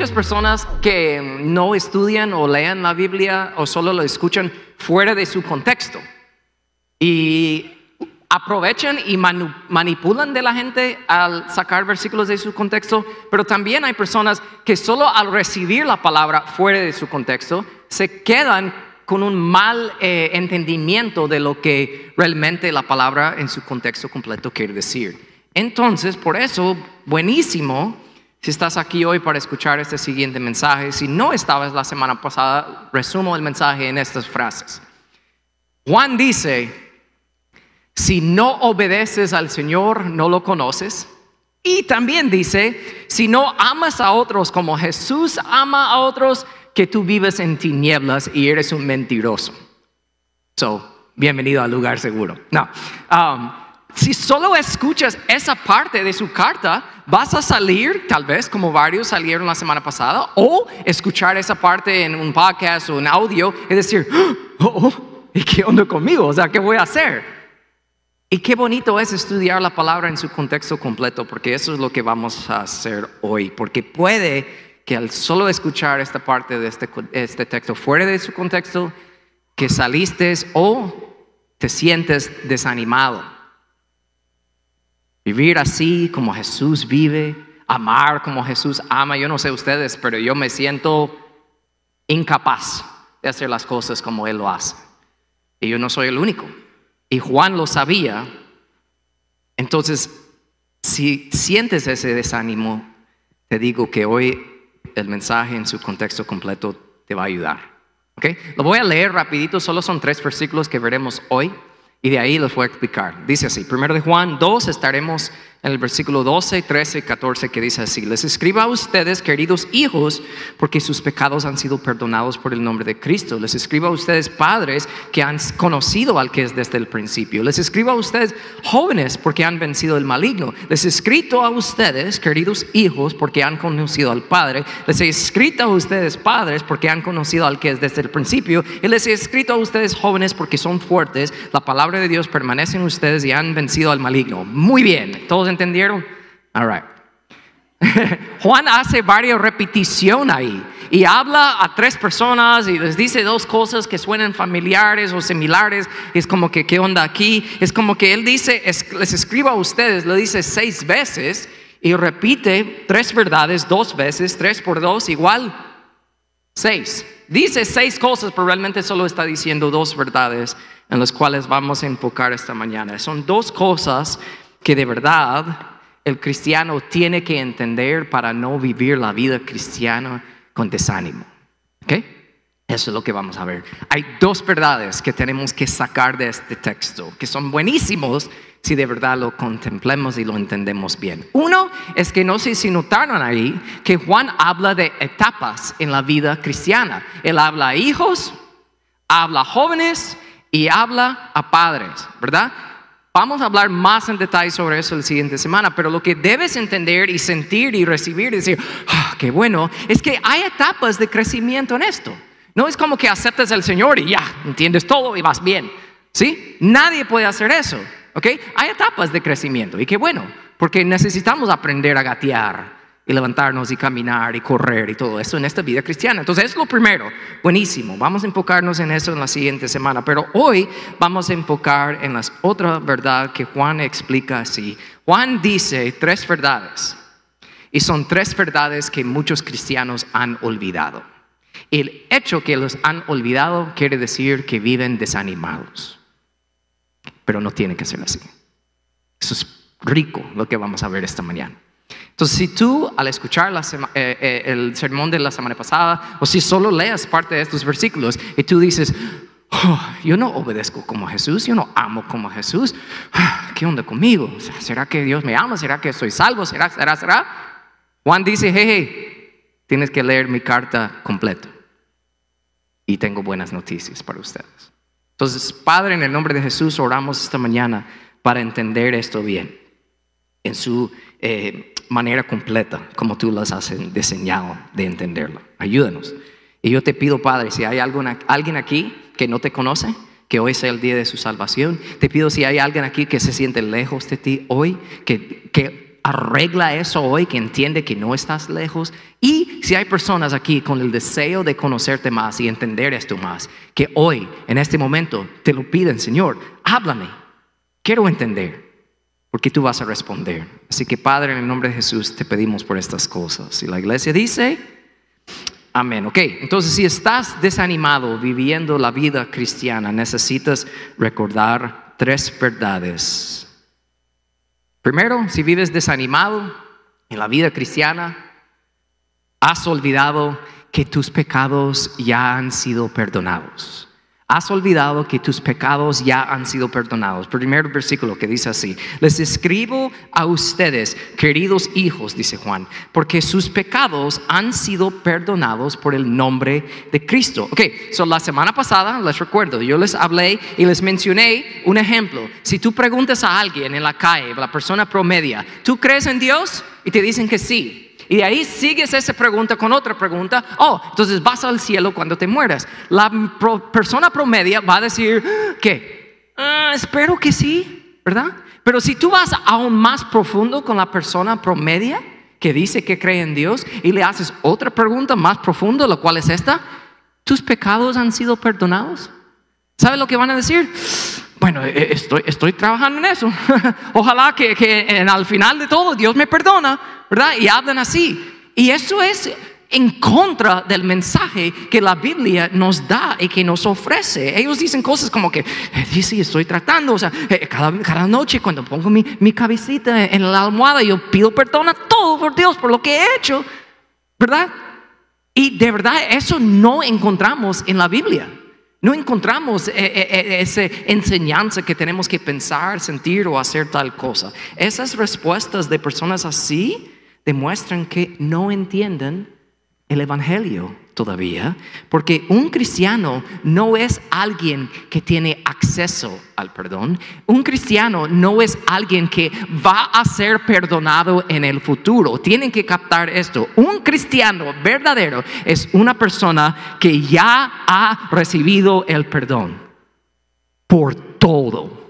muchas personas que no estudian o leen la Biblia o solo lo escuchan fuera de su contexto. Y aprovechan y manipulan de la gente al sacar versículos de su contexto, pero también hay personas que solo al recibir la palabra fuera de su contexto se quedan con un mal eh, entendimiento de lo que realmente la palabra en su contexto completo quiere decir. Entonces, por eso, buenísimo si estás aquí hoy para escuchar este siguiente mensaje. Si no estabas la semana pasada, resumo el mensaje en estas frases. Juan dice, si no obedeces al Señor, no lo conoces. Y también dice, si no amas a otros como Jesús ama a otros, que tú vives en tinieblas y eres un mentiroso. So, bienvenido al lugar seguro. No. Um, si solo escuchas esa parte de su carta, vas a salir, tal vez como varios salieron la semana pasada, o escuchar esa parte en un podcast o en audio y decir, oh, oh, ¿y qué onda conmigo? O sea, ¿qué voy a hacer? Y qué bonito es estudiar la palabra en su contexto completo, porque eso es lo que vamos a hacer hoy, porque puede que al solo escuchar esta parte de este, este texto fuera de su contexto, que saliste o te sientes desanimado. Vivir así como Jesús vive, amar como Jesús ama, yo no sé ustedes, pero yo me siento incapaz de hacer las cosas como Él lo hace. Y yo no soy el único y Juan lo sabía, entonces si sientes ese desánimo, te digo que hoy el mensaje en su contexto completo te va a ayudar. ¿Okay? Lo voy a leer rapidito, solo son tres versículos que veremos hoy y de ahí los voy a explicar. Dice así, primero de Juan 2, estaremos en el versículo 12, 13, 14 que dice así, les escribo a ustedes, queridos hijos, porque sus pecados han sido perdonados por el nombre de Cristo. Les escribo a ustedes, padres, que han conocido al que es desde el principio. Les escribo a ustedes, jóvenes, porque han vencido el maligno. Les he escrito a ustedes, queridos hijos, porque han conocido al Padre. Les he escrito a ustedes, padres, porque han conocido al que es desde el principio. Y les he escrito a ustedes, jóvenes, porque son fuertes. La palabra de Dios permanece en ustedes y han vencido al maligno. Muy bien, todos entendieron? All right. Juan hace varias repeticiones ahí y habla a tres personas y les dice dos cosas que suenan familiares o similares. Es como que, ¿qué onda aquí? Es como que él dice, les escribo a ustedes, lo dice seis veces y repite tres verdades dos veces, tres por dos, igual seis. Dice seis cosas, pero realmente solo está diciendo dos verdades en las cuales vamos a enfocar esta mañana. Son dos cosas que de verdad el cristiano tiene que entender para no vivir la vida cristiana con desánimo. ¿Ok? Eso es lo que vamos a ver. Hay dos verdades que tenemos que sacar de este texto, que son buenísimos si de verdad lo contemplemos y lo entendemos bien. Uno es que no sé si notaron ahí que Juan habla de etapas en la vida cristiana. Él habla a hijos, habla a jóvenes y habla a padres, ¿verdad? Vamos a hablar más en detalle sobre eso la siguiente semana, pero lo que debes entender y sentir y recibir y decir, ah, qué bueno, es que hay etapas de crecimiento en esto. No es como que aceptas al Señor y ya, entiendes todo y vas bien. ¿Sí? Nadie puede hacer eso. ¿Ok? Hay etapas de crecimiento y qué bueno, porque necesitamos aprender a gatear y levantarnos y caminar y correr y todo eso en esta vida cristiana. Entonces es lo primero, buenísimo, vamos a enfocarnos en eso en la siguiente semana, pero hoy vamos a enfocar en la otra verdad que Juan explica así. Juan dice tres verdades y son tres verdades que muchos cristianos han olvidado. El hecho que los han olvidado quiere decir que viven desanimados, pero no tiene que ser así. Eso es rico lo que vamos a ver esta mañana. Entonces, si tú al escuchar eh, eh, el sermón de la semana pasada, o si solo leas parte de estos versículos y tú dices, oh, yo no obedezco como Jesús, yo no amo como Jesús, ¿qué onda conmigo? ¿Será que Dios me ama? ¿Será que soy salvo? ¿Será, será, será? Juan dice, hey, hey, tienes que leer mi carta completa. Y tengo buenas noticias para ustedes. Entonces, Padre, en el nombre de Jesús, oramos esta mañana para entender esto bien. En su eh, manera completa, como tú las has diseñado de entenderlo. Ayúdanos. Y yo te pido, Padre, si hay alguien aquí que no te conoce, que hoy sea el día de su salvación. Te pido si hay alguien aquí que se siente lejos de ti hoy, que, que arregla eso hoy, que entiende que no estás lejos. Y si hay personas aquí con el deseo de conocerte más y entender esto más, que hoy, en este momento, te lo piden, Señor, háblame, quiero entender, porque tú vas a responder. Así que Padre, en el nombre de Jesús, te pedimos por estas cosas. Y la iglesia dice, amén. Ok, entonces si estás desanimado viviendo la vida cristiana, necesitas recordar tres verdades Primero, si vives desanimado en la vida cristiana, has olvidado que tus pecados ya han sido perdonados has olvidado que tus pecados ya han sido perdonados. Primer versículo que dice así, les escribo a ustedes, queridos hijos, dice Juan, porque sus pecados han sido perdonados por el nombre de Cristo. Ok, so la semana pasada, les recuerdo, yo les hablé y les mencioné un ejemplo. Si tú preguntas a alguien en la calle, la persona promedia, ¿tú crees en Dios? Y te dicen que sí. Y de ahí sigues esa pregunta con otra pregunta. Oh, entonces vas al cielo cuando te mueras. La persona promedia va a decir que ah, espero que sí, ¿verdad? Pero si tú vas aún más profundo con la persona promedia que dice que cree en Dios y le haces otra pregunta más profunda, lo cual es esta, ¿tus pecados han sido perdonados? ¿Sabes lo que van a decir? Bueno, e-, estoy, estoy trabajando en eso. Ojalá que, que al final de todo Dios me perdona, ¿verdad? Y hablan así. Y eso es en contra del mensaje que la Biblia nos da y que nos ofrece. Ellos dicen cosas como que, eh, sí, estoy tratando, o sea, eh, cada, cada, noche cuando pongo mi, mi cabecita en la almohada, yo pido perdón a todo por Dios por lo que he hecho, ¿verdad? Y de verdad eso no encontramos en la Biblia. No encontramos eh, esa enseñanza que tenemos que pensar, sentir o hacer tal cosa. Esas respuestas de personas así demuestran que no entienden el Evangelio todavía, porque un cristiano no es alguien que tiene acceso al perdón, un cristiano no es alguien que va a ser perdonado en el futuro. Tienen que captar esto. Un cristiano verdadero es una persona que ya ha recibido el perdón por todo.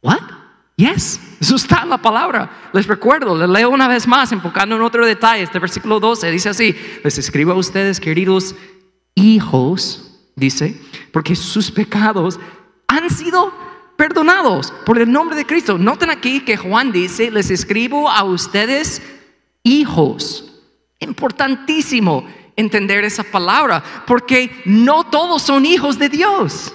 ¿What? Yes, eso está la palabra. Les recuerdo, les leo una vez más, enfocando en otro detalle. Este versículo 12 dice así: Les escribo a ustedes, queridos hijos, dice, porque sus pecados han sido perdonados por el nombre de Cristo. Noten aquí que Juan dice: Les escribo a ustedes, hijos. Importantísimo entender esa palabra, porque no todos son hijos de Dios.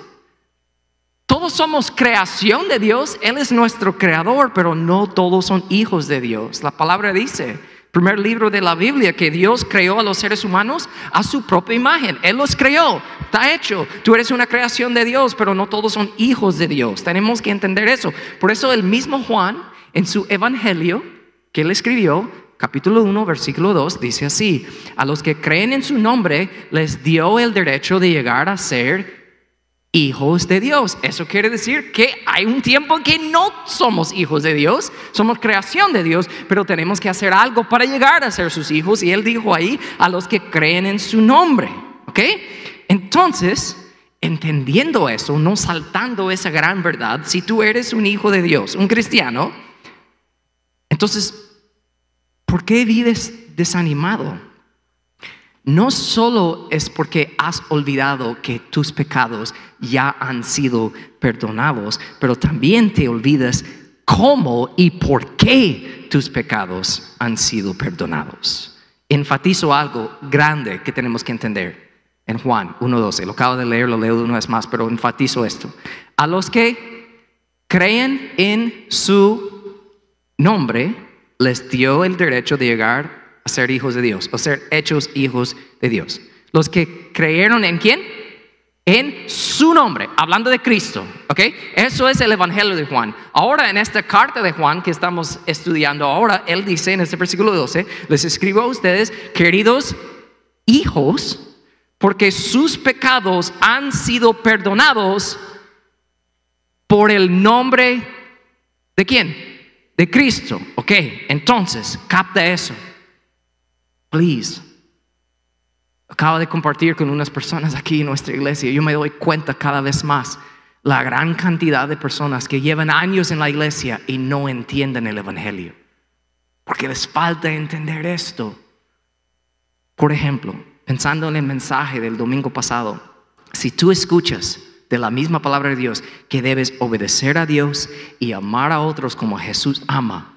Todos somos creación de Dios, Él es nuestro creador, pero no todos son hijos de Dios. La palabra dice, primer libro de la Biblia, que Dios creó a los seres humanos a su propia imagen. Él los creó, está hecho. Tú eres una creación de Dios, pero no todos son hijos de Dios. Tenemos que entender eso. Por eso el mismo Juan, en su Evangelio que él escribió, capítulo 1, versículo 2, dice así, a los que creen en su nombre les dio el derecho de llegar a ser hijos de Dios. Eso quiere decir que hay un tiempo que no somos hijos de Dios, somos creación de Dios, pero tenemos que hacer algo para llegar a ser sus hijos. Y él dijo ahí a los que creen en su nombre. ¿Ok? Entonces, entendiendo eso, no saltando esa gran verdad, si tú eres un hijo de Dios, un cristiano, entonces, ¿por qué vives desanimado? No solo es porque has olvidado que tus pecados ya han sido perdonados, pero también te olvidas cómo y por qué tus pecados han sido perdonados. Enfatizo algo grande que tenemos que entender en Juan 1.12. Lo acabo de leer, lo leo una vez más, pero enfatizo esto. A los que creen en su nombre, les dio el derecho de llegar ser hijos de Dios, o ser hechos hijos de Dios. Los que creyeron en quién? En su nombre, hablando de Cristo, ¿ok? Eso es el Evangelio de Juan. Ahora en esta carta de Juan que estamos estudiando ahora, él dice en este versículo 12, les escribo a ustedes, queridos hijos, porque sus pecados han sido perdonados por el nombre de quién? De Cristo, ¿ok? Entonces, capta eso. Please. Acabo de compartir con unas personas aquí en nuestra iglesia. Yo me doy cuenta cada vez más la gran cantidad de personas que llevan años en la iglesia y no entienden el Evangelio. porque les falta entender esto. Por ejemplo, pensando en el mensaje del domingo pasado, si tú escuchas de la misma palabra de Dios que debes obedecer a Dios y amar a otros como Jesús ama,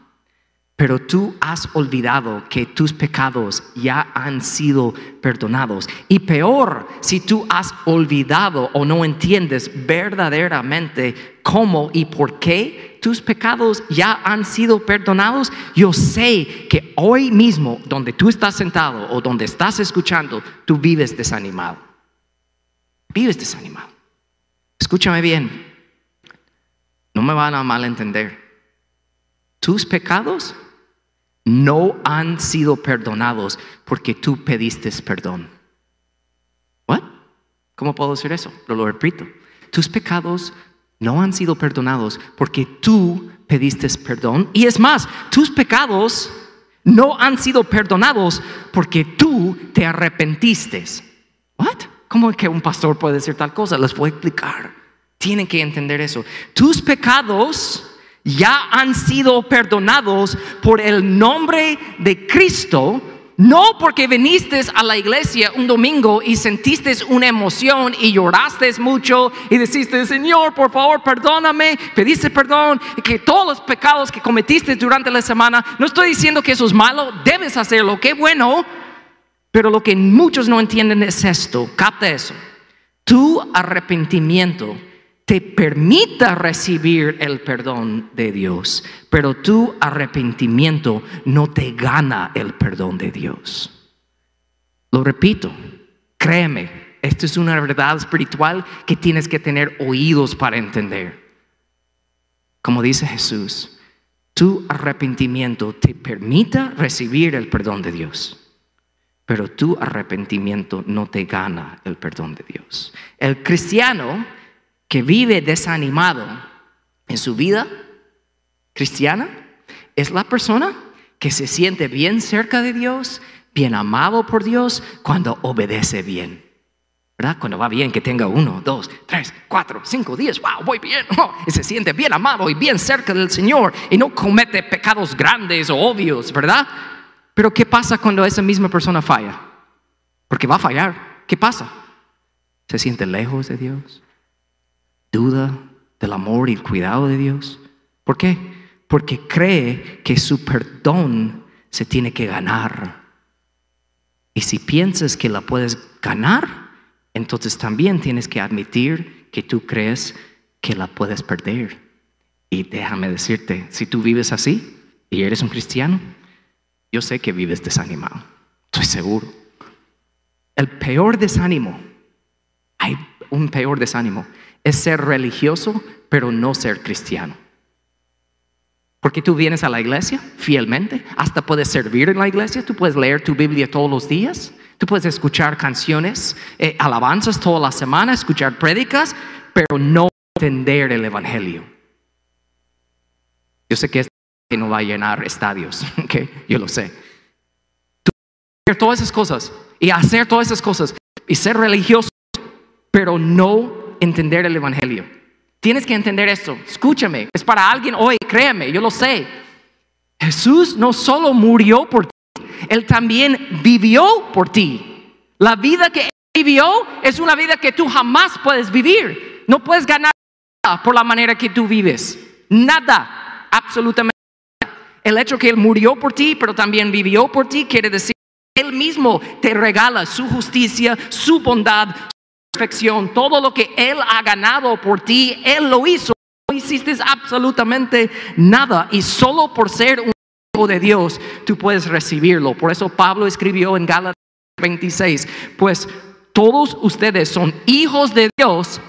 pero tú has olvidado que tus pecados ya han sido perdonados. Y peor, si tú has olvidado o no entiendes verdaderamente cómo y por qué tus pecados ya han sido perdonados, yo sé que hoy mismo, donde tú estás sentado o donde estás escuchando, tú vives desanimado. Vives desanimado. Escúchame bien, no me van a malentender. Tus pecados no han sido perdonados porque tú pediste perdón. ¿What? ¿Cómo puedo decir eso? Lo, repito. Tus pecados no han sido perdonados porque tú pediste perdón. Y es más, tus pecados no han sido perdonados porque tú te arrepentiste. ¿What? ¿Cómo que un pastor puede decir tal cosa? Les voy a explicar. Tienen que entender eso. Tus pecados ya han sido perdonados por el nombre de Cristo, no porque viniste a la iglesia un domingo y sentiste una emoción y lloraste mucho y deciste, Señor, por favor, perdóname, pediste perdón que todos los pecados que cometiste durante la semana, no estoy diciendo que eso es malo, debes hacerlo, qué bueno, pero lo que muchos no entienden es esto, capta eso, tu arrepentimiento te permita recibir el perdón de Dios, pero tu arrepentimiento no te gana el perdón de Dios. Lo repito, créeme, esto es una verdad espiritual que tienes que tener oídos para entender. Como dice Jesús, tu arrepentimiento te permita recibir el perdón de Dios, pero tu arrepentimiento no te gana el perdón de Dios. El cristiano que vive desanimado en su vida cristiana es la persona que se siente bien cerca de Dios, bien amado por Dios cuando obedece bien. ¿Verdad? Cuando va bien, que tenga uno, dos, tres, cuatro, cinco días, wow, voy bien, oh, y se siente bien amado y bien cerca del Señor y no comete pecados grandes o obvios, ¿verdad? Pero ¿qué pasa cuando esa misma persona falla? Porque va a fallar. ¿Qué pasa? Se siente lejos de Dios, duda del amor y el cuidado de Dios. ¿Por qué? Porque cree que su perdón se tiene que ganar. Y si piensas que la puedes ganar, entonces también tienes que admitir que tú crees que la puedes perder. Y déjame decirte, si tú vives así y eres un cristiano, yo sé que vives desanimado, estoy seguro. El peor desánimo, hay un peor desánimo, es ser religioso, pero no ser cristiano. Porque tú vienes a la iglesia fielmente, hasta puedes servir en la iglesia, tú puedes leer tu Biblia todos los días, tú puedes escuchar canciones, eh, alabanzas toda la semana, escuchar prédicas, pero no entender el Evangelio. Yo sé que esto no va a llenar estadios, okay? yo lo sé. Hacer todas esas cosas y hacer todas esas cosas y ser religioso, pero no entender el Evangelio. Tienes que entender esto. Escúchame, es para alguien hoy, créeme, yo lo sé. Jesús no solo murió por ti, Él también vivió por ti. La vida que Él vivió es una vida que tú jamás puedes vivir. No puedes ganar nada por la manera que tú vives. Nada, absolutamente. Nada. El hecho que Él murió por ti, pero también vivió por ti, quiere decir que Él mismo te regala su justicia, su bondad, perfección, todo lo que Él ha ganado por ti, Él lo hizo. No hiciste absolutamente nada y solo por ser un hijo de Dios tú puedes recibirlo. Por eso Pablo escribió en Gálatas 26, pues todos ustedes son hijos de Dios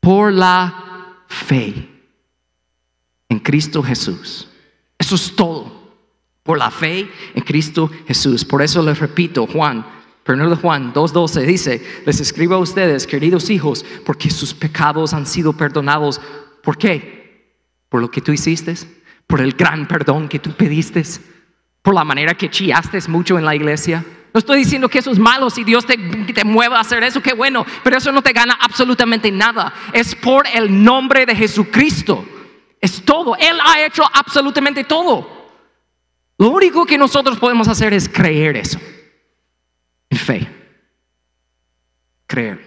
por la fe en Cristo Jesús. Eso es todo. Por la fe en Cristo Jesús. Por eso les repito, Juan Primero de Juan 2.12 dice, les escribo a ustedes, queridos hijos, porque sus pecados han sido perdonados. ¿Por qué? Por lo que tú hiciste, por el gran perdón que tú pediste, por la manera que chillaste mucho en la iglesia. No estoy diciendo que eso es malo, si Dios te, te mueva a hacer eso, qué bueno, pero eso no te gana absolutamente nada. Es por el nombre de Jesucristo. Es todo. Él ha hecho absolutamente todo. Lo único que nosotros podemos hacer es creer eso. En fe. Creer.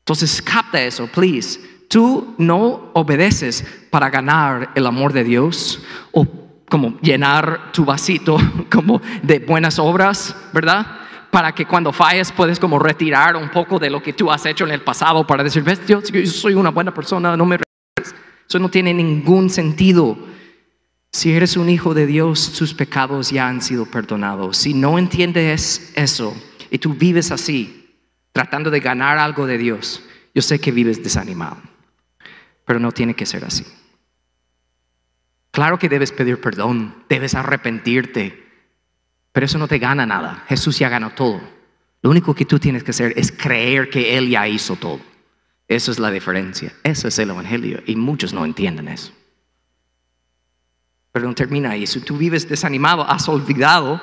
Entonces capta eso, please. Tú no obedeces para ganar el amor de Dios o como llenar tu vasito como de buenas obras, ¿verdad? Para que cuando falles puedes como retirar un poco de lo que tú has hecho en el pasado para decir, ves, yo, yo soy una buena persona, no me... Eso no tiene ningún sentido. Si eres un hijo de Dios, tus pecados ya han sido perdonados. Si no entiendes eso y tú vives así, tratando de ganar algo de Dios, yo sé que vives desanimado, pero no tiene que ser así. Claro que debes pedir perdón, debes arrepentirte, pero eso no te gana nada. Jesús ya ganó todo. Lo único que tú tienes que hacer es creer que Él ya hizo todo. Esa es la diferencia. Eso es el Evangelio y muchos no entienden eso. Pero no termina ahí. Si tú vives desanimado, has olvidado,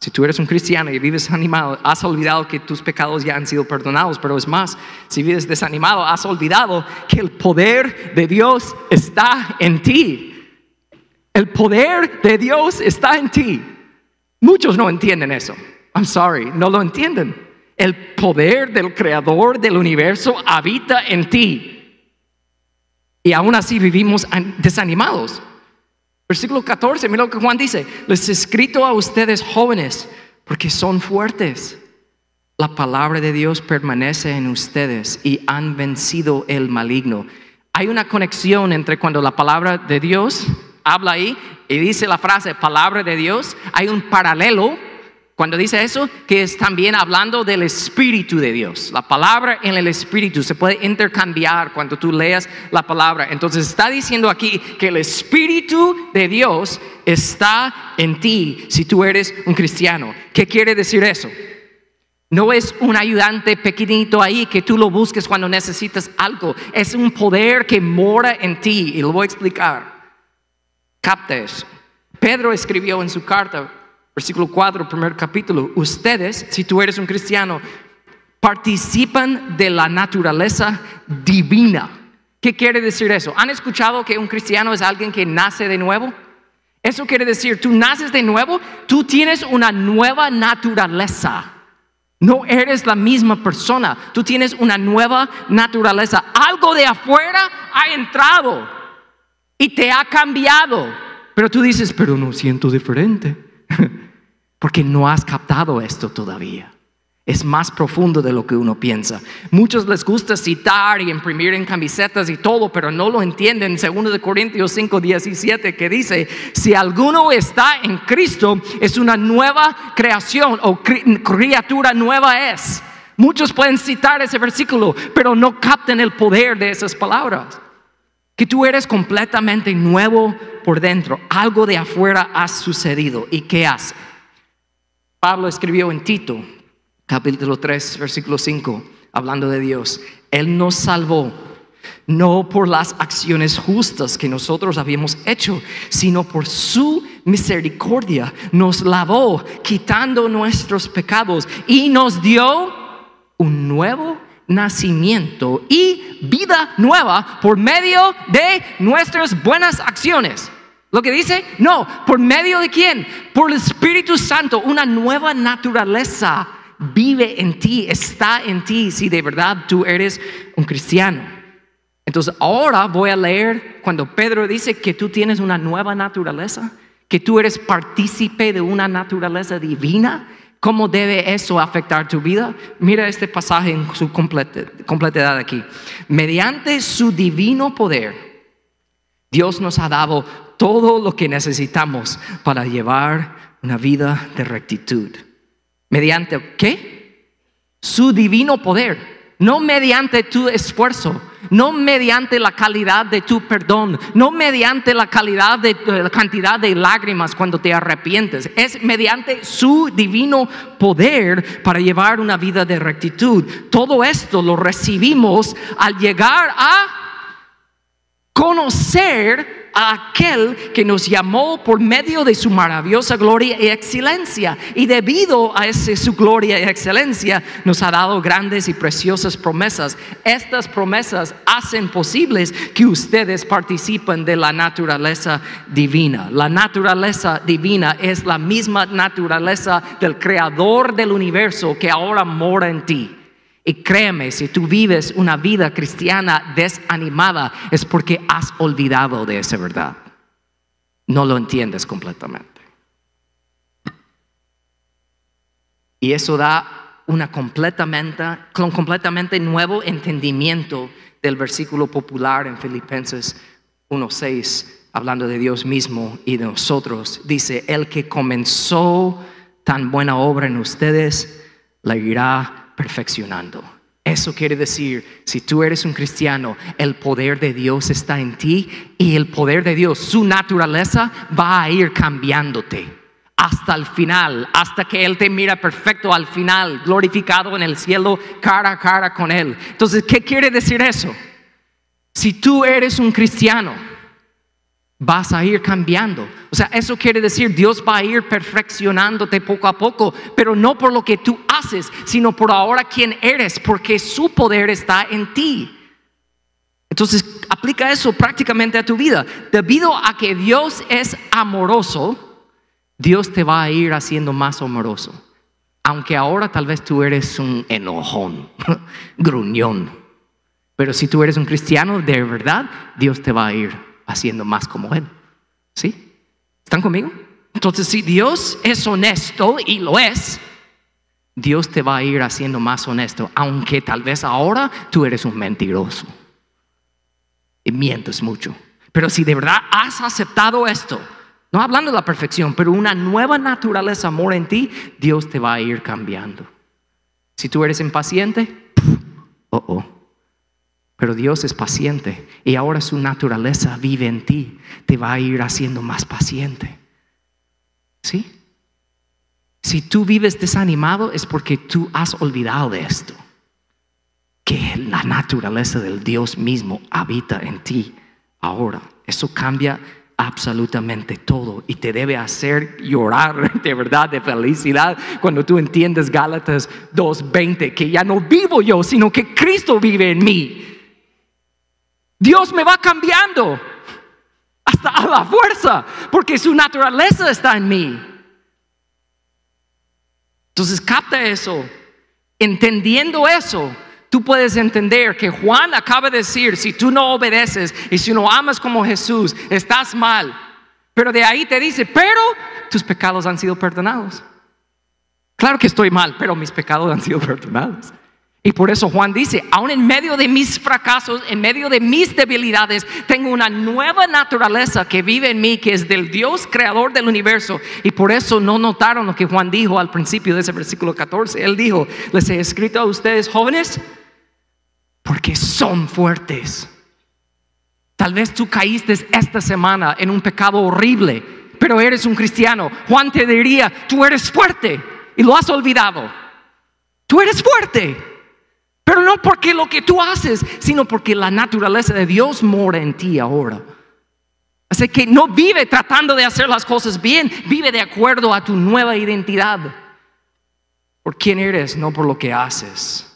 si tú eres un cristiano y vives desanimado, has olvidado que tus pecados ya han sido perdonados. Pero es más, si vives desanimado, has olvidado que el poder de Dios está en ti. El poder de Dios está en ti. Muchos no entienden eso. I'm sorry, no lo entienden. El poder del creador del universo habita en ti. Y aún así vivimos desanimados. Versículo 14, mira lo que Juan dice. Les he escrito a ustedes jóvenes porque son fuertes. La palabra de Dios permanece en ustedes y han vencido el maligno. Hay una conexión entre cuando la palabra de Dios habla ahí y dice la frase palabra de Dios. Hay un paralelo cuando dice eso, que es también hablando del Espíritu de Dios. La palabra en el Espíritu se puede intercambiar cuando tú leas la palabra. Entonces está diciendo aquí que el Espíritu de Dios está en ti si tú eres un cristiano. ¿Qué quiere decir eso? No es un ayudante pequeñito ahí que tú lo busques cuando necesitas algo. Es un poder que mora en ti y lo voy a explicar. Capta eso. Pedro escribió en su carta Versículo 4, primer capítulo. Ustedes, si tú eres un cristiano, participan de la naturaleza divina. ¿Qué quiere decir eso? ¿Han escuchado que un cristiano es alguien que nace de nuevo? Eso quiere decir, tú naces de nuevo, tú tienes una nueva naturaleza. No eres la misma persona, tú tienes una nueva naturaleza. Algo de afuera ha entrado y te ha cambiado. Pero tú dices, pero no siento diferente. porque no has captado esto todavía. Es más profundo de lo que uno piensa. Muchos les gusta citar y imprimir en camisetas y todo, pero no lo entienden. Segundo de Corintios 5, 17, que dice, si alguno está en Cristo, es una nueva creación o criatura nueva es. Muchos pueden citar ese versículo, pero no capten el poder de esas palabras. Que tú eres completamente nuevo por dentro. Algo de afuera ha sucedido. ¿Y qué hace? Pablo escribió en Tito, capítulo 3, versículo 5, hablando de Dios. Él nos salvó no por las acciones justas que nosotros habíamos hecho, sino por su misericordia. Nos lavó quitando nuestros pecados y nos dio un nuevo nacimiento y vida nueva por medio de nuestras buenas acciones. Lo que dice, no, ¿por medio de quién? Por el Espíritu Santo, una nueva naturaleza vive en ti, está en ti, si de verdad tú eres un cristiano. Entonces ahora voy a leer cuando Pedro dice que tú tienes una nueva naturaleza, que tú eres partícipe de una naturaleza divina. ¿Cómo debe eso afectar tu vida? Mira este pasaje en su completedad aquí. Mediante su divino poder, Dios nos ha dado todo lo que necesitamos para llevar una vida de rectitud. ¿Mediante qué? Su divino poder. No mediante tu esfuerzo, no mediante la calidad de tu perdón, no mediante la calidad de la cantidad de lágrimas cuando te arrepientes, es mediante su divino poder para llevar una vida de rectitud. Todo esto lo recibimos al llegar a conocer aquel que nos llamó por medio de su maravillosa gloria y excelencia. Y debido a ese, su gloria y excelencia, nos ha dado grandes y preciosas promesas. Estas promesas hacen posibles que ustedes participen de la naturaleza divina. La naturaleza divina es la misma naturaleza del creador del universo que ahora mora en ti. Y créeme, si tú vives una vida cristiana desanimada, es porque has olvidado de esa verdad. No lo entiendes completamente. Y eso da una completamente, un completamente nuevo entendimiento del versículo popular en Filipenses 1.6, hablando de Dios mismo y de nosotros. Dice, el que comenzó tan buena obra en ustedes, la irá perfeccionando. Eso quiere decir, si tú eres un cristiano, el poder de Dios está en ti y el poder de Dios, su naturaleza va a ir cambiándote hasta el final, hasta que Él te mira perfecto al final, glorificado en el cielo, cara a cara con Él. Entonces, ¿qué quiere decir eso? Si tú eres un cristiano, vas a ir cambiando. O sea, eso quiere decir Dios va a ir perfeccionándote poco a poco, pero no por lo que tú haces, sino por ahora quién eres, porque su poder está en ti. Entonces, aplica eso prácticamente a tu vida. Debido a que Dios es amoroso, Dios te va a ir haciendo más amoroso. Aunque ahora tal vez tú eres un enojón, gruñón. Pero si tú eres un cristiano de verdad, Dios te va a ir haciendo más como Él. ¿Sí? ¿Están conmigo? Entonces, si Dios es honesto y lo es, Dios te va a ir haciendo más honesto, aunque tal vez ahora tú eres un mentiroso y mientes mucho. Pero si de verdad has aceptado esto, no hablando de la perfección, pero una nueva naturaleza amor en ti, Dios te va a ir cambiando. Si tú eres impaciente, oh, oh. Pero Dios es paciente y ahora su naturaleza vive en ti. Te va a ir haciendo más paciente. ¿Sí? Si tú vives desanimado es porque tú has olvidado de esto. Que la naturaleza del Dios mismo habita en ti ahora. Eso cambia absolutamente todo y te debe hacer llorar de verdad, de felicidad, cuando tú entiendes Gálatas 2.20, que ya no vivo yo, sino que Cristo vive en mí. Dios me va cambiando hasta a la fuerza, porque su naturaleza está en mí. Entonces capta eso. Entendiendo eso, tú puedes entender que Juan acaba de decir, si tú no obedeces y si no amas como Jesús, estás mal. Pero de ahí te dice, pero tus pecados han sido perdonados. Claro que estoy mal, pero mis pecados han sido perdonados. Y por eso Juan dice, aún en medio de mis fracasos, en medio de mis debilidades, tengo una nueva naturaleza que vive en mí, que es del Dios creador del universo. Y por eso no notaron lo que Juan dijo al principio de ese versículo 14. Él dijo, les he escrito a ustedes jóvenes porque son fuertes. Tal vez tú caíste esta semana en un pecado horrible, pero eres un cristiano. Juan te diría, tú eres fuerte y lo has olvidado. Tú eres fuerte. Pero no porque lo que tú haces, sino porque la naturaleza de Dios mora en ti ahora. Así que no vive tratando de hacer las cosas bien, vive de acuerdo a tu nueva identidad. Por quién eres, no por lo que haces.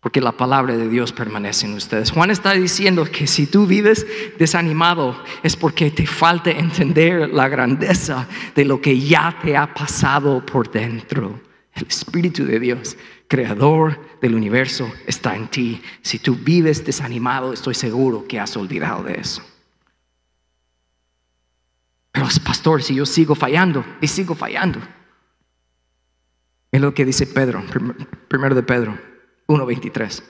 Porque la palabra de Dios permanece en ustedes. Juan está diciendo que si tú vives desanimado es porque te falta entender la grandeza de lo que ya te ha pasado por dentro. El Espíritu de Dios creador del universo, está en ti. Si tú vives desanimado, estoy seguro que has olvidado de eso. Pero pastor, si yo sigo fallando y sigo fallando. Es lo que dice Pedro, primero de Pedro 1.23.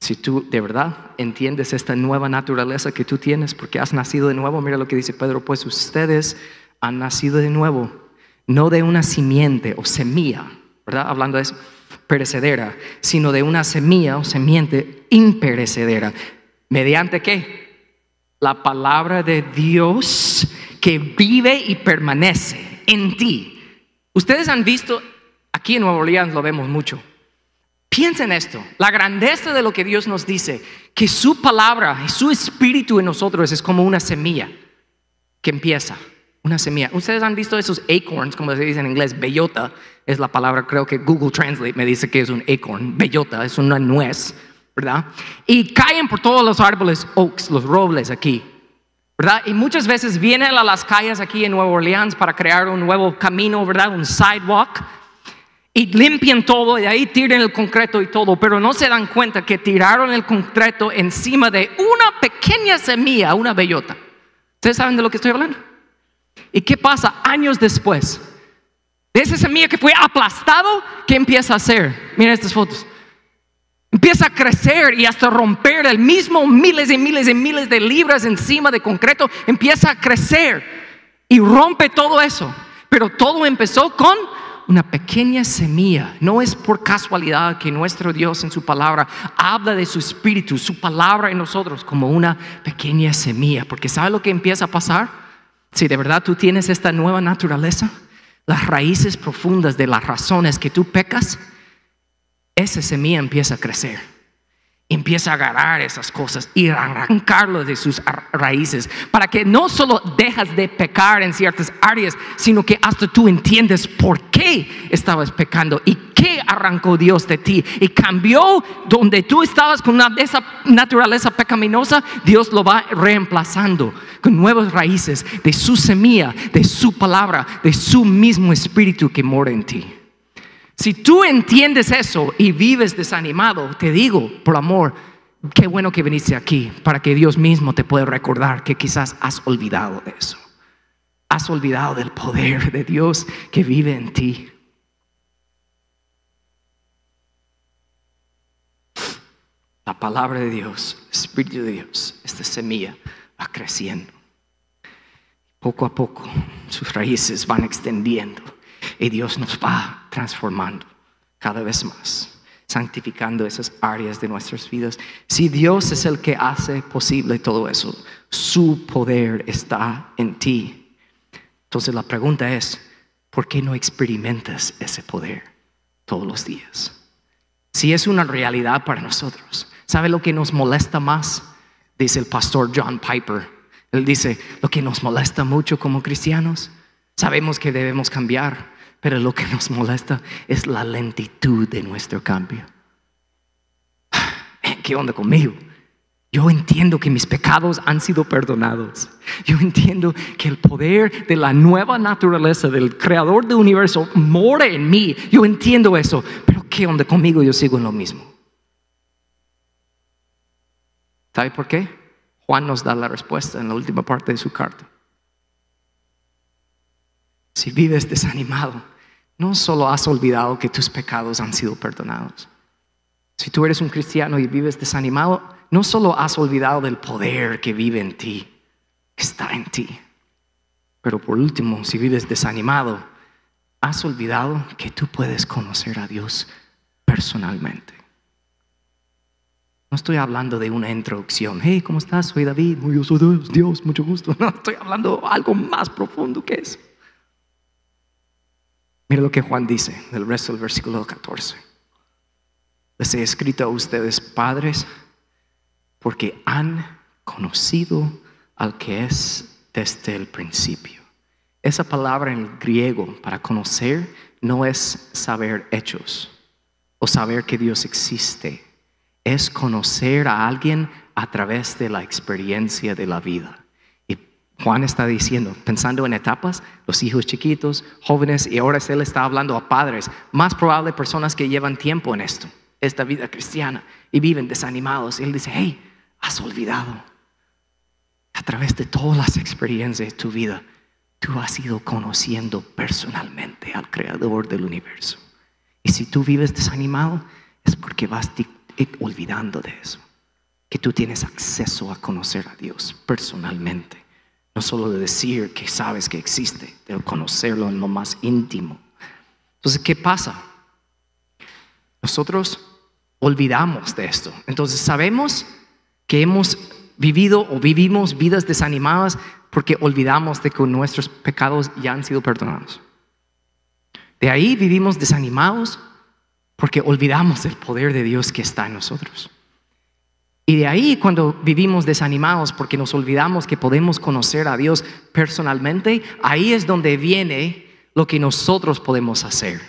Si tú de verdad entiendes esta nueva naturaleza que tú tienes porque has nacido de nuevo, mira lo que dice Pedro, pues ustedes han nacido de nuevo, no de una simiente o semilla, ¿verdad? Hablando de eso, perecedera, sino de una semilla o semiente imperecedera. ¿Mediante qué? La palabra de Dios que vive y permanece en ti. Ustedes han visto, aquí en Nueva Orleans lo vemos mucho. Piensen esto, la grandeza de lo que Dios nos dice, que su palabra y su espíritu en nosotros es como una semilla. que empieza, una semilla. Ustedes han visto esos acorns, como se dice en inglés, bellota es la palabra, creo que Google Translate me dice que es un acorn, bellota es una nuez, ¿verdad? Y caen por todos los árboles oaks, los robles aquí, ¿verdad? Y muchas veces vienen a las calles aquí en Nueva Orleans para crear un nuevo camino, ¿verdad? Un sidewalk. Y limpian todo y ahí tiran el concreto y todo, pero no se dan cuenta que tiraron el concreto encima de una pequeña semilla, una bellota. ¿Ustedes saben de lo que estoy hablando? ¿Y qué pasa años después? De esa semilla que fue aplastado, ¿qué empieza a hacer? Miren estas fotos. Empieza a crecer y hasta romper el mismo miles y miles y miles de libras encima de concreto. Empieza a crecer y rompe todo eso. Pero todo empezó con una pequeña semilla. No es por casualidad que nuestro Dios en su palabra habla de su espíritu, su palabra en nosotros como una pequeña semilla. Porque ¿sabe lo que empieza a pasar? Si de verdad tú tienes esta nueva naturaleza, las raíces profundas de las razones que tú pecas, esa semilla empieza a crecer. Empieza a agarrar esas cosas y arrancarlo de sus raíces para que no solo dejas de pecar en ciertas áreas, sino que hasta tú entiendes por qué estabas pecando y qué arrancó Dios de ti y cambió donde tú estabas con esa naturaleza pecaminosa, Dios lo va reemplazando con nuevas raíces de su semilla, de su palabra, de su mismo espíritu que mora en ti. Si tú entiendes eso y vives desanimado, te digo, por amor, qué bueno que viniste aquí para que Dios mismo te pueda recordar que quizás has olvidado de eso. Has olvidado del poder de Dios que vive en ti. La palabra de Dios, Espíritu de Dios, esta semilla va creciendo. Poco a poco sus raíces van extendiendo y Dios nos va transformando cada vez más, santificando esas áreas de nuestras vidas. Si Dios es el que hace posible todo eso, su poder está en ti. Entonces la pregunta es, ¿por qué no experimentas ese poder todos los días? Si es una realidad para nosotros, ¿sabe lo que nos molesta más? Dice el pastor John Piper. Él dice, lo que nos molesta mucho como cristianos, sabemos que debemos cambiar, pero lo que nos molesta es la lentitud de nuestro cambio. ¿Qué onda conmigo? Yo entiendo que mis pecados han sido perdonados. Yo entiendo que el poder de la nueva naturaleza del creador del universo mora en mí. Yo entiendo eso. Pero ¿qué onda conmigo? Yo sigo en lo mismo. ¿Sabe por qué? Juan nos da la respuesta en la última parte de su carta. Si vives desanimado, no solo has olvidado que tus pecados han sido perdonados. Si tú eres un cristiano y vives desanimado, no solo has olvidado del poder que vive en ti, está en ti. Pero por último, si vives desanimado, has olvidado que tú puedes conocer a Dios personalmente. No estoy hablando de una introducción. Hey, ¿cómo estás? Soy David. Yo soy Dios, Dios, mucho gusto. No, estoy hablando de algo más profundo que eso. Mira lo que Juan dice del resto del versículo 14. Les he escrito a ustedes, padres, porque han conocido al que es desde el principio. Esa palabra en griego para conocer no es saber hechos o saber que Dios existe. Es conocer a alguien a través de la experiencia de la vida. Juan está diciendo, pensando en etapas, los hijos chiquitos, jóvenes, y ahora él está hablando a padres, más probable personas que llevan tiempo en esto, esta vida cristiana, y viven desanimados. Él dice, hey, has olvidado. A través de todas las experiencias de tu vida, tú has ido conociendo personalmente al creador del universo. Y si tú vives desanimado, es porque vas olvidando de eso, que tú tienes acceso a conocer a Dios personalmente. No solo de decir que sabes que existe, de conocerlo en lo más íntimo. Entonces, ¿qué pasa? Nosotros olvidamos de esto. Entonces, sabemos que hemos vivido o vivimos vidas desanimadas porque olvidamos de que nuestros pecados ya han sido perdonados. De ahí vivimos desanimados porque olvidamos el poder de Dios que está en nosotros. Y de ahí cuando vivimos desanimados porque nos olvidamos que podemos conocer a Dios personalmente, ahí es donde viene lo que nosotros podemos hacer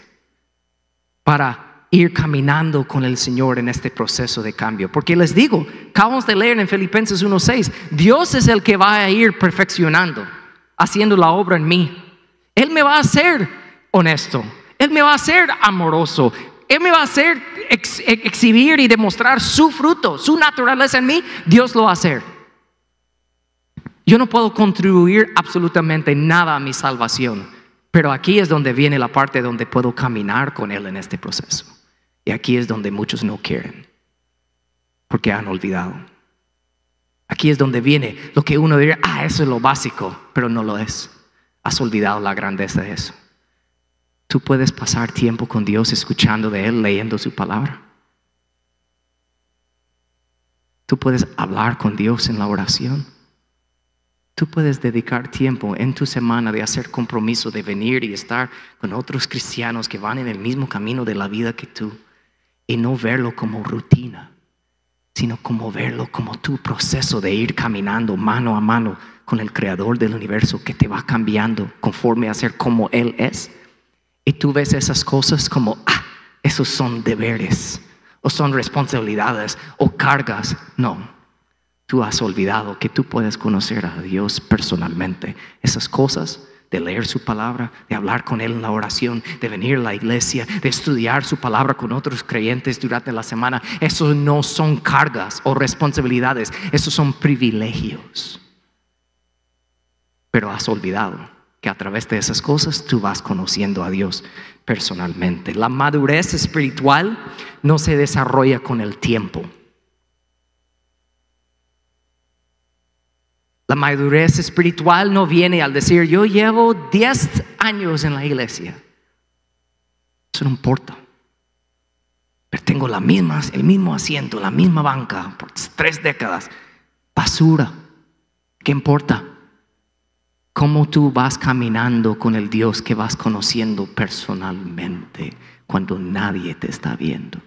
para ir caminando con el Señor en este proceso de cambio. Porque les digo, acabamos de leer en Filipenses 1.6, Dios es el que va a ir perfeccionando, haciendo la obra en mí. Él me va a hacer honesto, Él me va a hacer amoroso, Él me va a hacer exhibir y demostrar su fruto, su naturaleza en mí, Dios lo va a hacer. Yo no puedo contribuir absolutamente nada a mi salvación, pero aquí es donde viene la parte donde puedo caminar con Él en este proceso. Y aquí es donde muchos no quieren, porque han olvidado. Aquí es donde viene lo que uno diría, ah, eso es lo básico, pero no lo es. Has olvidado la grandeza de eso. Tú puedes pasar tiempo con Dios escuchando de Él, leyendo su palabra. Tú puedes hablar con Dios en la oración. Tú puedes dedicar tiempo en tu semana de hacer compromiso, de venir y estar con otros cristianos que van en el mismo camino de la vida que tú y no verlo como rutina, sino como verlo como tu proceso de ir caminando mano a mano con el creador del universo que te va cambiando conforme a ser como Él es. Y tú ves esas cosas como, ah, esos son deberes, o son responsabilidades, o cargas. No, tú has olvidado que tú puedes conocer a Dios personalmente. Esas cosas de leer su palabra, de hablar con Él en la oración, de venir a la iglesia, de estudiar su palabra con otros creyentes durante la semana, esos no son cargas o responsabilidades, esos son privilegios. Pero has olvidado que a través de esas cosas tú vas conociendo a Dios personalmente. La madurez espiritual no se desarrolla con el tiempo. La madurez espiritual no viene al decir, yo llevo 10 años en la iglesia. Eso no importa. Pero tengo la misma, el mismo asiento, la misma banca por tres décadas. Basura. ¿Qué importa? Cómo tú vas caminando con el Dios que vas conociendo personalmente cuando nadie te está viendo.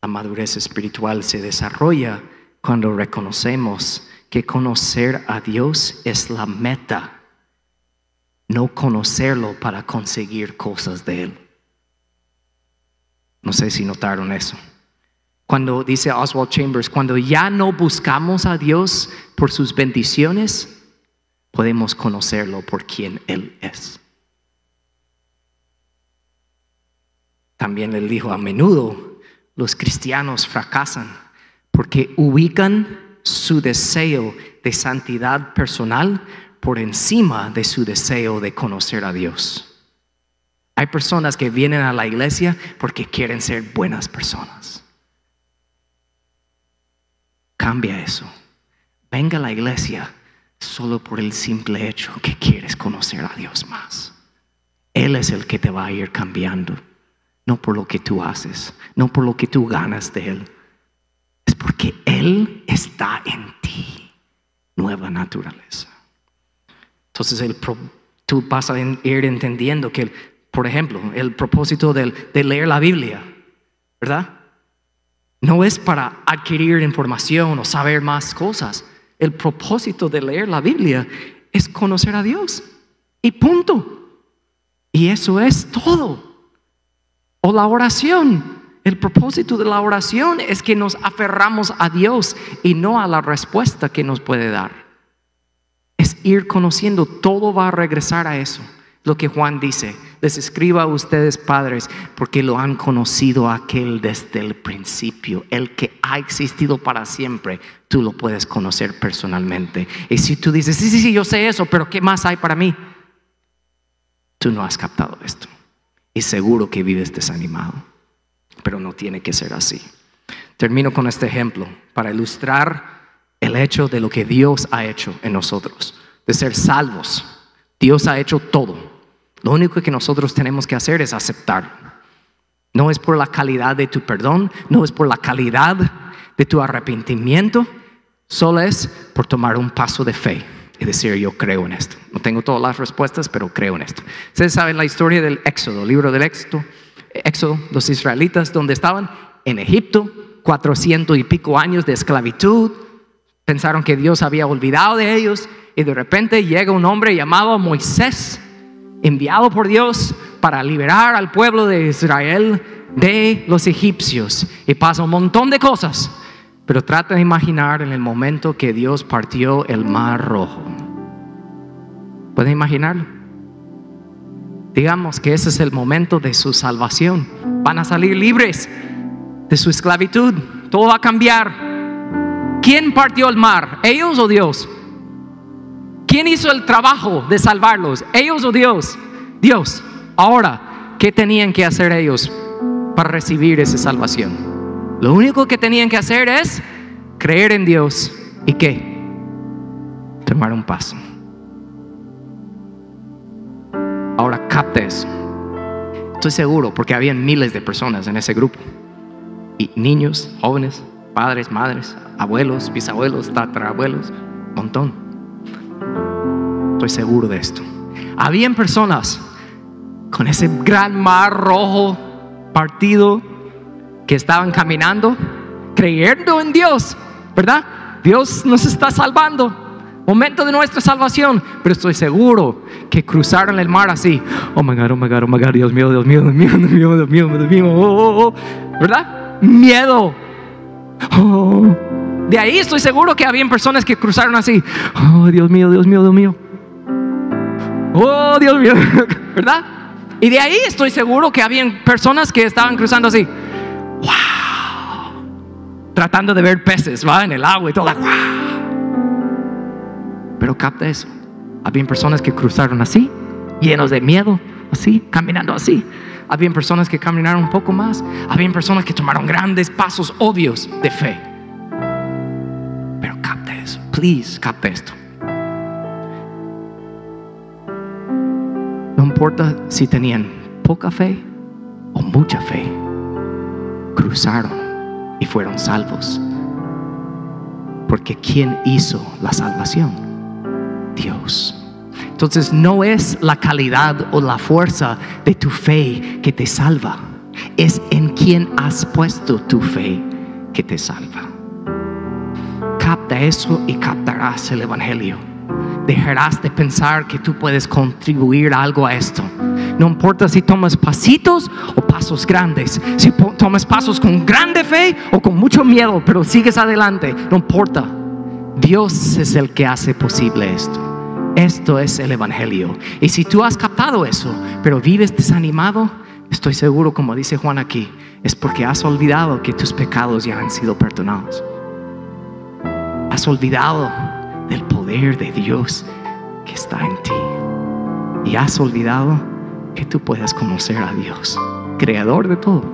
La madurez espiritual se desarrolla cuando reconocemos que conocer a Dios es la meta, no conocerlo para conseguir cosas de Él. No sé si notaron eso. Cuando dice Oswald Chambers, cuando ya no buscamos a Dios por sus bendiciones, podemos conocerlo por quien Él es. También él dijo, a menudo los cristianos fracasan porque ubican su deseo de santidad personal por encima de su deseo de conocer a Dios. Hay personas que vienen a la iglesia porque quieren ser buenas personas. Cambia eso. Venga a la iglesia solo por el simple hecho que quieres conocer a Dios más. Él es el que te va a ir cambiando, no por lo que tú haces, no por lo que tú ganas de Él. Es porque Él está en ti, nueva naturaleza. Entonces el, tú vas a ir entendiendo que, por ejemplo, el propósito de leer la Biblia, ¿verdad? No es para adquirir información o saber más cosas el propósito de leer la Biblia es conocer a Dios. Y punto. Y eso es todo. O la oración. El propósito de la oración es que nos aferramos a Dios y no a la respuesta que nos puede dar. Es ir conociendo, todo va a regresar a eso. Lo que Juan dice, les escribo a ustedes padres porque lo han conocido aquel desde el principio, el que ha existido para siempre, tú lo puedes conocer personalmente. Y si tú dices, sí, sí, sí, yo sé eso, pero ¿qué más hay para mí? Tú no has captado esto. Y seguro que vives desanimado, pero no tiene que ser así. Termino con este ejemplo para ilustrar el hecho de lo que Dios ha hecho en nosotros, de ser salvos. Dios ha hecho todo. Lo único que nosotros tenemos que hacer es aceptar. No es por la calidad de tu perdón, no es por la calidad de tu arrepentimiento, solo es por tomar un paso de fe y decir yo creo en esto. No tengo todas las respuestas, pero creo en esto. Ustedes saben la historia del Éxodo, libro del Éxodo, Éxodo, los israelitas, donde estaban en Egipto, cuatrocientos y pico años de esclavitud. Pensaron que Dios había olvidado de ellos y de repente llega un hombre llamado Moisés, enviado por Dios para liberar al pueblo de Israel de los egipcios. Y pasa un montón de cosas. Pero trata de imaginar en el momento que Dios partió el mar rojo. ¿Pueden imaginarlo? Digamos que ese es el momento de su salvación. Van a salir libres de su esclavitud. Todo va a cambiar. ¿Quién partió el mar? ¿Ellos o Dios? ¿Quién hizo el trabajo de salvarlos? ¿Ellos o Dios? Dios. Ahora, ¿qué tenían que hacer ellos para recibir esa salvación? Lo único que tenían que hacer es creer en Dios y qué? Tomar un paso. Ahora capte eso. Estoy seguro porque habían miles de personas en ese grupo. Y niños, jóvenes, padres, madres, abuelos, bisabuelos, tatarabuelos, montón. Estoy seguro de esto. Habían personas con ese gran mar rojo partido que estaban caminando, creyendo en Dios, ¿verdad? Dios nos está salvando. Momento de nuestra salvación, pero estoy seguro que cruzaron el mar así. Oh my God, oh my God, oh my God, Dios mío, Dios mío, Dios mío, Dios mío, Dios mío, oh, oh, oh. ¿verdad? Miedo. Oh. De ahí estoy seguro que habían personas que cruzaron así. Oh, Dios mío, Dios mío, Dios mío. Oh, Dios mío, ¿verdad? Y de ahí estoy seguro que habían personas que estaban cruzando así. Wow. Tratando de ver peces, ¿va? En el agua y todo. Wow. Pero capta eso. Habían personas que cruzaron así, llenos de miedo, así, caminando así. Habían personas que caminaron un poco más. Habían personas que tomaron grandes pasos obvios de fe. Pero capta eso. Please, capta esto. No importa si tenían poca fe o mucha fe. Cruzaron y fueron salvos. Porque ¿quién hizo la salvación? Dios. Entonces no es la calidad o la fuerza de tu fe que te salva, es en quien has puesto tu fe que te salva. Eso y captarás el Evangelio. Dejarás de pensar que tú puedes contribuir algo a esto. No importa si tomas pasitos o pasos grandes, si tomas pasos con grande fe o con mucho miedo, pero sigues adelante, no importa. Dios es el que hace posible esto. Esto es el Evangelio. Y si tú has captado eso, pero vives desanimado, estoy seguro, como dice Juan aquí, es porque has olvidado que tus pecados ya han sido perdonados. Has olvidado del poder de Dios que está en ti. Y has olvidado que tú puedes conocer a Dios, creador de todo.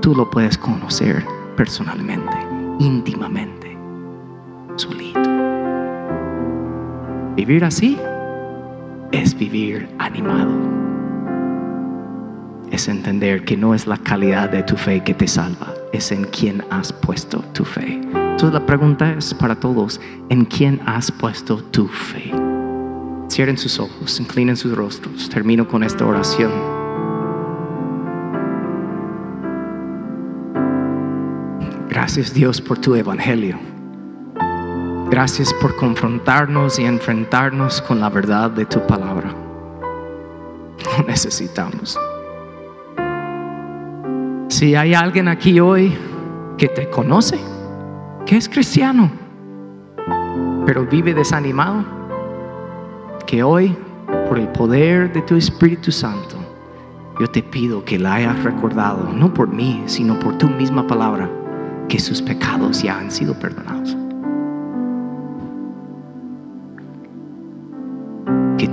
Tú lo puedes conocer personalmente, íntimamente, solito. Vivir así es vivir animado. Es entender que no es la calidad de tu fe que te salva, es en quien has puesto tu fe. Entonces la pregunta es para todos, ¿en quién has puesto tu fe? Cierren sus ojos, inclinen sus rostros. Termino con esta oración. Gracias Dios por tu evangelio. Gracias por confrontarnos y enfrentarnos con la verdad de tu palabra. Lo necesitamos. Si hay alguien aquí hoy que te conoce, que es cristiano, pero vive desanimado, que hoy, por el poder de tu Espíritu Santo, yo te pido que la hayas recordado, no por mí, sino por tu misma palabra, que sus pecados ya han sido perdonados.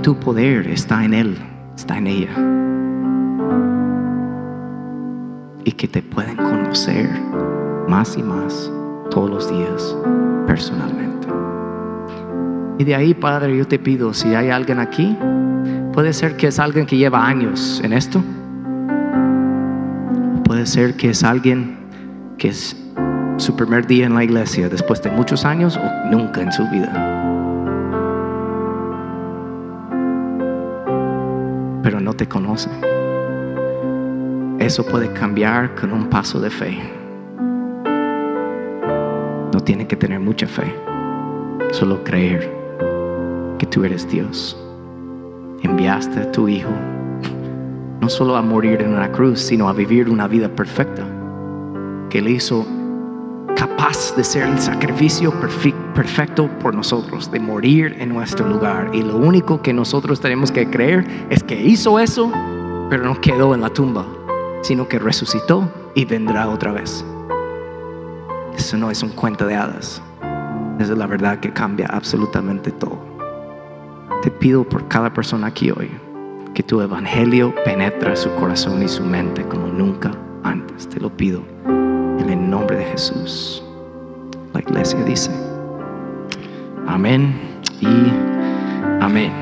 tu poder está en Él, está en ella. Y que te pueden conocer más y más todos los días personalmente. Y de ahí, Padre, yo te pido, si hay alguien aquí, puede ser que es alguien que lleva años en esto. Puede ser que es alguien que es su primer día en la iglesia después de muchos años o nunca en su vida. pero no te conoce. Eso puede cambiar con un paso de fe. No tiene que tener mucha fe, solo creer que tú eres Dios. Enviaste a tu Hijo no solo a morir en una cruz, sino a vivir una vida perfecta, que Él hizo capaz de ser el sacrificio perfecto por nosotros, de morir en nuestro lugar. Y lo único que nosotros tenemos que creer es que hizo eso, pero no quedó en la tumba, sino que resucitó y vendrá otra vez. Eso no es un cuento de hadas. Esa es la verdad que cambia absolutamente todo. Te pido por cada persona aquí hoy que tu evangelio penetre su corazón y su mente como nunca antes. Te lo pido en el nombre de Jesús. La iglesia dice, amén y amén.